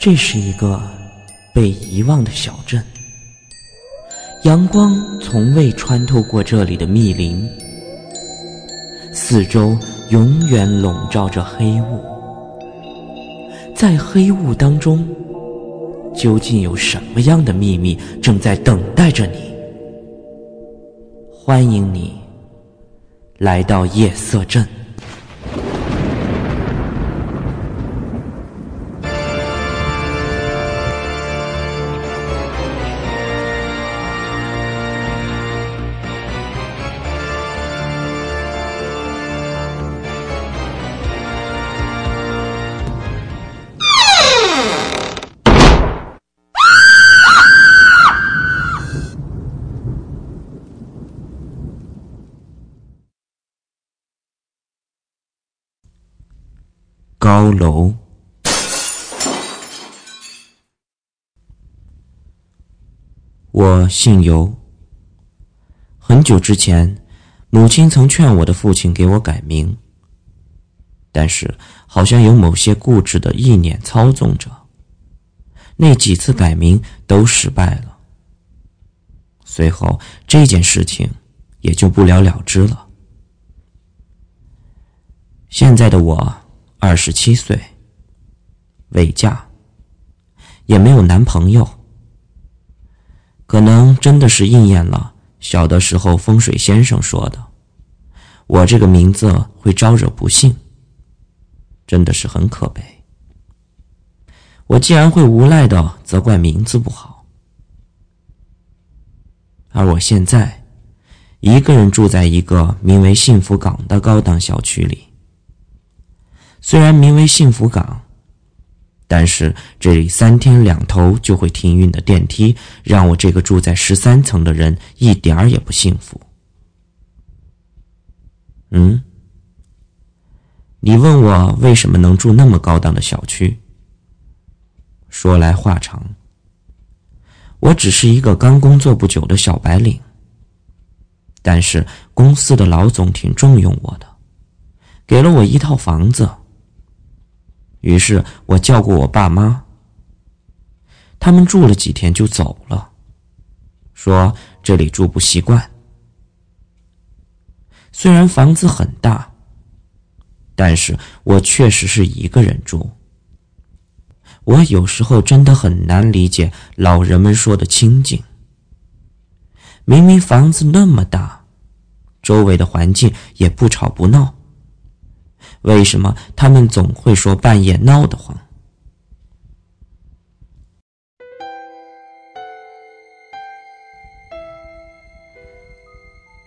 这是一个被遗忘的小镇，阳光从未穿透过这里的密林，四周永远笼罩着黑雾。在黑雾当中，究竟有什么样的秘密正在等待着你？欢迎你来到夜色镇。高楼。我姓尤。很久之前，母亲曾劝我的父亲给我改名，但是好像有某些固执的意念操纵着，那几次改名都失败了。随后这件事情也就不了了之了。现在的我。二十七岁，未嫁，也没有男朋友。可能真的是应验了小的时候风水先生说的，我这个名字会招惹不幸。真的是很可悲。我竟然会无赖的责怪名字不好，而我现在一个人住在一个名为幸福港的高档小区里。虽然名为幸福港，但是这里三天两头就会停运的电梯，让我这个住在十三层的人一点儿也不幸福。嗯，你问我为什么能住那么高档的小区？说来话长，我只是一个刚工作不久的小白领，但是公司的老总挺重用我的，给了我一套房子。于是我叫过我爸妈，他们住了几天就走了，说这里住不习惯。虽然房子很大，但是我确实是一个人住。我有时候真的很难理解老人们说的清静。明明房子那么大，周围的环境也不吵不闹。为什么他们总会说半夜闹得慌？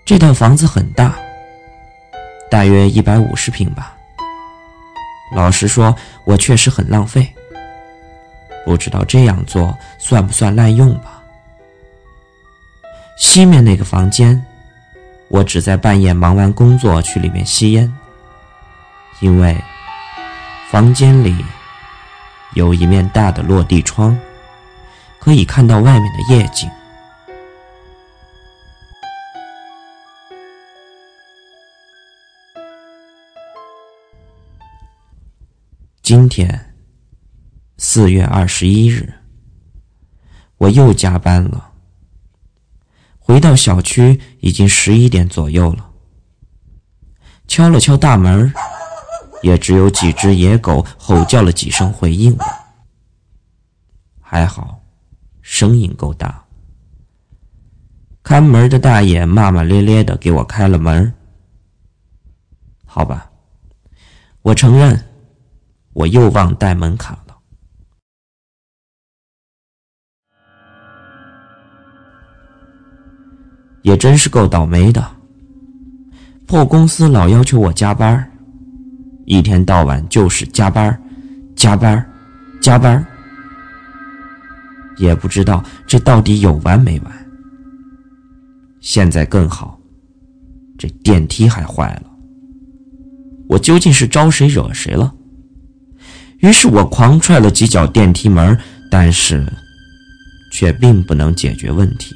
这套房子很大，大约一百五十平吧。老实说，我确实很浪费。不知道这样做算不算滥用吧？西面那个房间，我只在半夜忙完工作去里面吸烟。因为房间里有一面大的落地窗，可以看到外面的夜景。今天四月二十一日，我又加班了。回到小区已经十一点左右了，敲了敲大门。也只有几只野狗吼叫了几声回应我，还好，声音够大。看门的大爷骂骂咧咧的给我开了门。好吧，我承认，我又忘带门卡了。也真是够倒霉的，破公司老要求我加班一天到晚就是加班加班加班也不知道这到底有完没完。现在更好，这电梯还坏了，我究竟是招谁惹谁了？于是我狂踹了几脚电梯门，但是却并不能解决问题，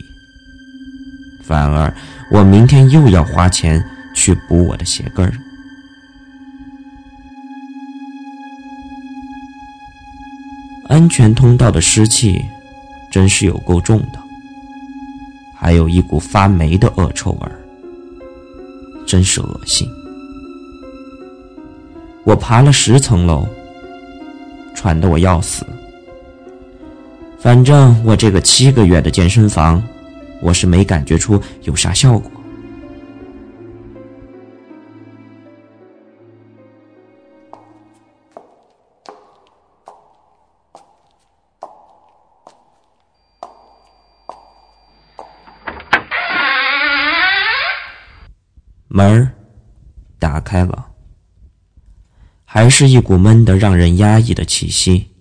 反而我明天又要花钱去补我的鞋跟儿。安全通道的湿气真是有够重的，还有一股发霉的恶臭味，真是恶心。我爬了十层楼，喘得我要死。反正我这个七个月的健身房，我是没感觉出有啥效果。门打开了，还是一股闷得让人压抑的气息。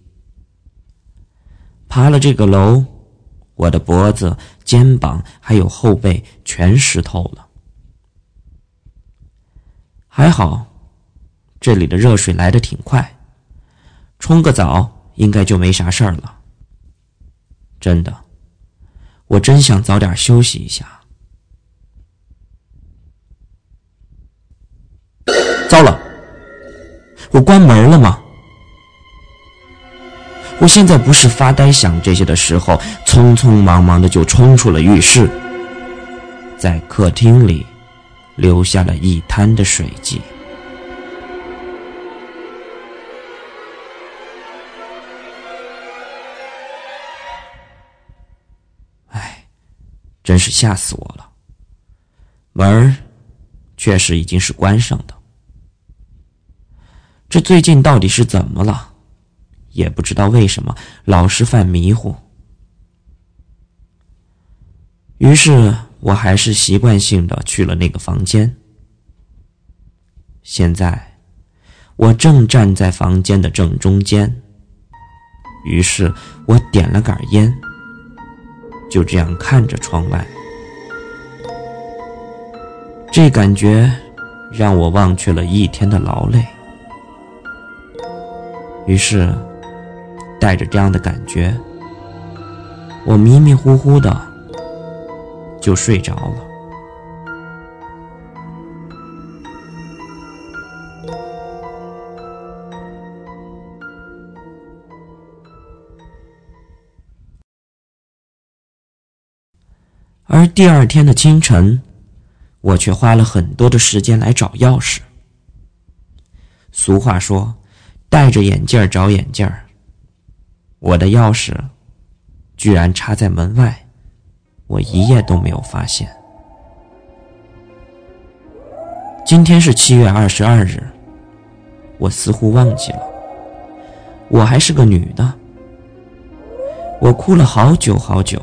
爬了这个楼，我的脖子、肩膀还有后背全湿透了。还好，这里的热水来的挺快，冲个澡应该就没啥事儿了。真的，我真想早点休息一下。糟了，我关门了吗？我现在不是发呆想这些的时候，匆匆忙忙的就冲出了浴室，在客厅里留下了一滩的水迹。哎，真是吓死我了！门确实已经是关上的。这最近到底是怎么了？也不知道为什么老是犯迷糊。于是我还是习惯性的去了那个房间。现在我正站在房间的正中间。于是我点了杆烟，就这样看着窗外。这感觉让我忘却了一天的劳累。于是，带着这样的感觉，我迷迷糊糊的就睡着了。而第二天的清晨，我却花了很多的时间来找钥匙。俗话说。戴着眼镜找眼镜我的钥匙居然插在门外，我一夜都没有发现。今天是七月二十二日，我似乎忘记了，我还是个女的。我哭了好久好久，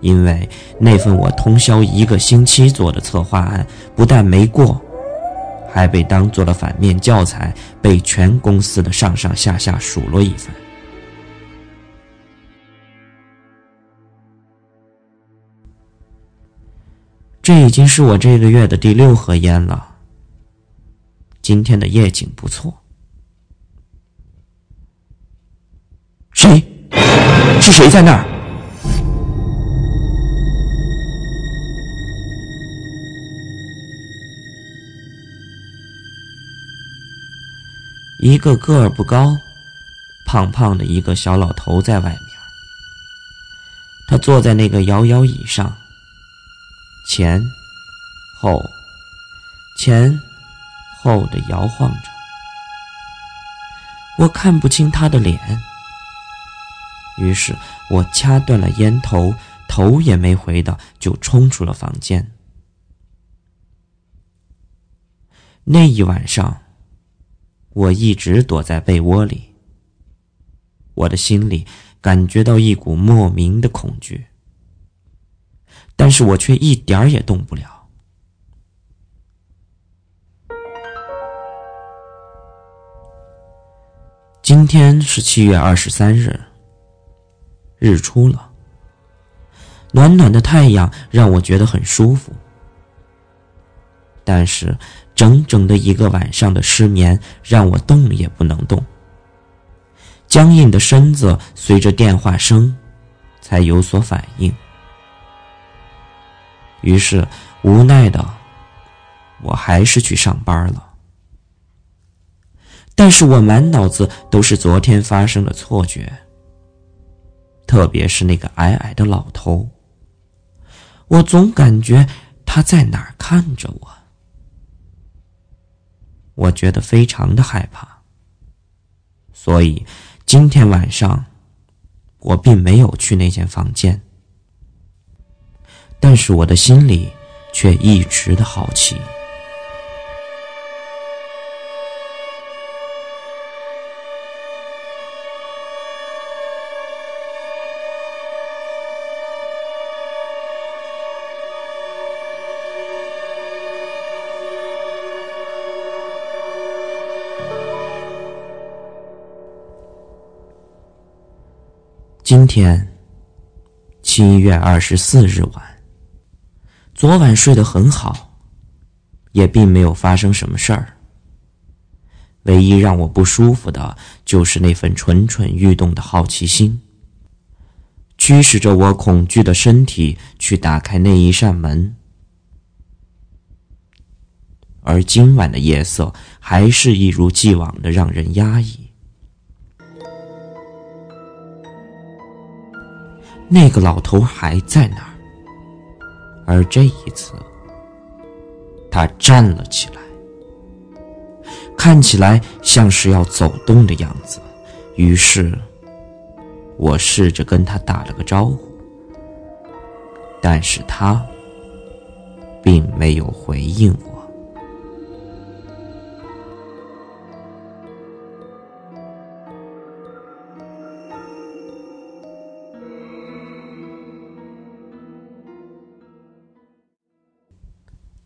因为那份我通宵一个星期做的策划案不但没过。还被当做了反面教材，被全公司的上上下下数落一番。这已经是我这个月的第六盒烟了。今天的夜景不错。谁？是谁在那儿？一个个儿不高、胖胖的一个小老头在外面。他坐在那个摇摇椅上，前后、前后的摇晃着。我看不清他的脸，于是我掐断了烟头，头也没回的就冲出了房间。那一晚上。我一直躲在被窝里，我的心里感觉到一股莫名的恐惧，但是我却一点儿也动不了。今天是七月二十三日，日出了，暖暖的太阳让我觉得很舒服，但是。整整的一个晚上的失眠，让我动也不能动。僵硬的身子随着电话声，才有所反应。于是无奈的，我还是去上班了。但是我满脑子都是昨天发生的错觉，特别是那个矮矮的老头，我总感觉他在哪儿看着我，我觉得非常的害怕，所以今天晚上我并没有去那间房间，但是我的心里却一直的好奇。今天，七月二十四日晚。昨晚睡得很好，也并没有发生什么事儿。唯一让我不舒服的，就是那份蠢蠢欲动的好奇心，驱使着我恐惧的身体去打开那一扇门。而今晚的夜色，还是一如既往的让人压抑。那个老头还在那儿，而这一次，他站了起来，看起来像是要走动的样子。于是，我试着跟他打了个招呼，但是他并没有回应我。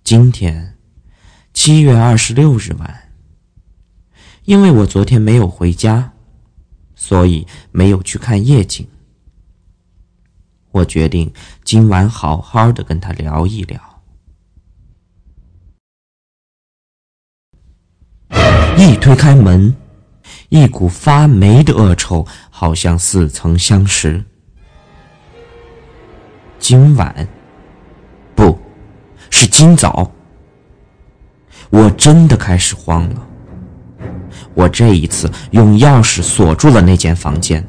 今天，七月二十六日晚。因为我昨天没有回家，所以没有去看夜景。我决定今晚好好的跟他聊一聊。一推开门，一股发霉的恶臭好像似曾相识。今晚。是今早，我真的开始慌了。我这一次用钥匙锁住了那间房间，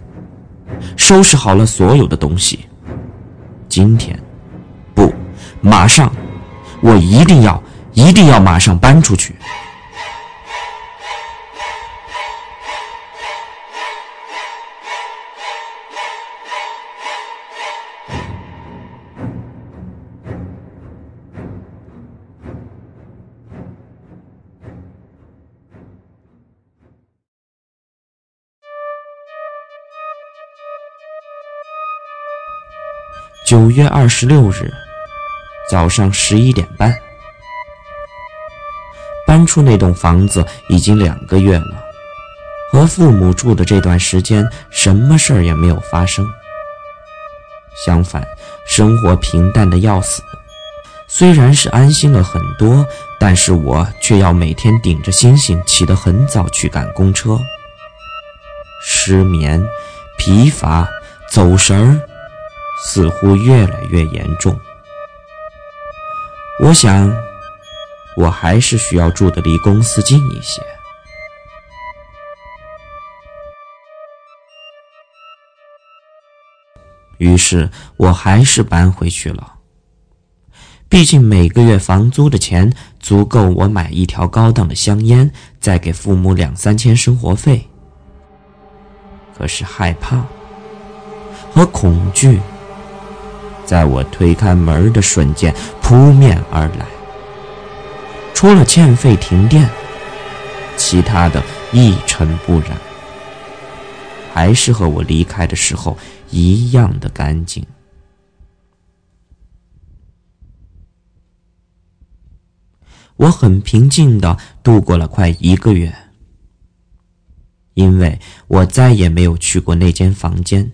收拾好了所有的东西。今天，不，马上，我一定要，一定要马上搬出去。九月二十六日早上十一点半，搬出那栋房子已经两个月了。和父母住的这段时间，什么事儿也没有发生。相反，生活平淡的要死。虽然是安心了很多，但是我却要每天顶着星星起得很早去赶公车。失眠、疲乏、走神儿。似乎越来越严重。我想，我还是需要住的离公司近一些。于是我还是搬回去了。毕竟每个月房租的钱足够我买一条高档的香烟，再给父母两三千生活费。可是害怕和恐惧。在我推开门的瞬间，扑面而来。除了欠费停电，其他的一尘不染，还是和我离开的时候一样的干净。我很平静的度过了快一个月，因为我再也没有去过那间房间。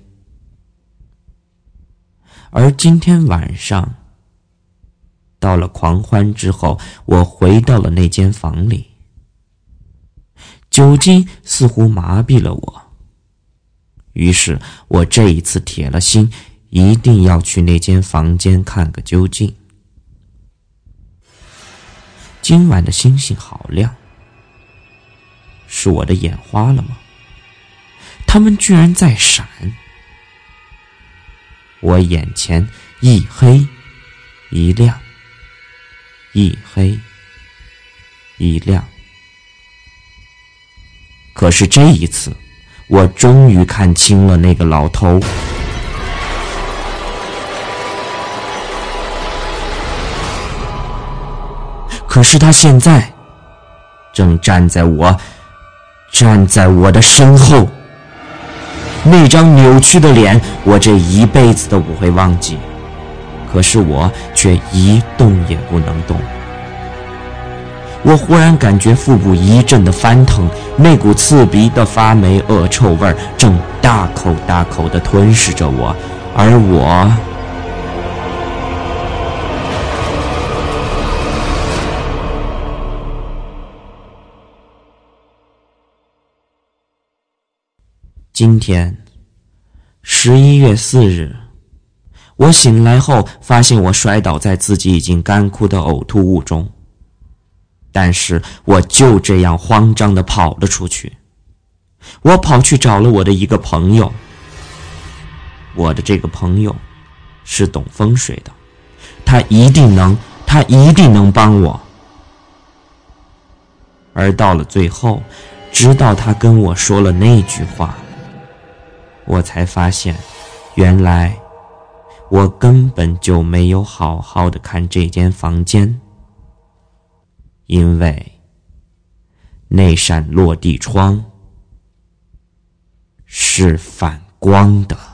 而今天晚上，到了狂欢之后，我回到了那间房里。酒精似乎麻痹了我，于是我这一次铁了心，一定要去那间房间看个究竟。今晚的星星好亮，是我的眼花了吗？它们居然在闪！我眼前一黑一亮，一黑一亮。可是这一次，我终于看清了那个老头。可是他现在正站在我站在我的身后，那张扭曲的脸，我这一辈子都不会忘记。可是我却一动也不能动。我忽然感觉腹部一阵的翻腾，那股刺鼻的发霉恶臭味正大口大口地吞噬着我，而我。今天，十一月四日，我醒来后发现我摔倒在自己已经干枯的呕吐物中，但是我就这样慌张的跑了出去。我跑去找了我的一个朋友，我的这个朋友是懂风水的，他一定能，他一定能帮我。而到了最后，直到他跟我说了那句话。我才发现，原来我根本就没有好好的看这间房间，因为那扇落地窗是反光的。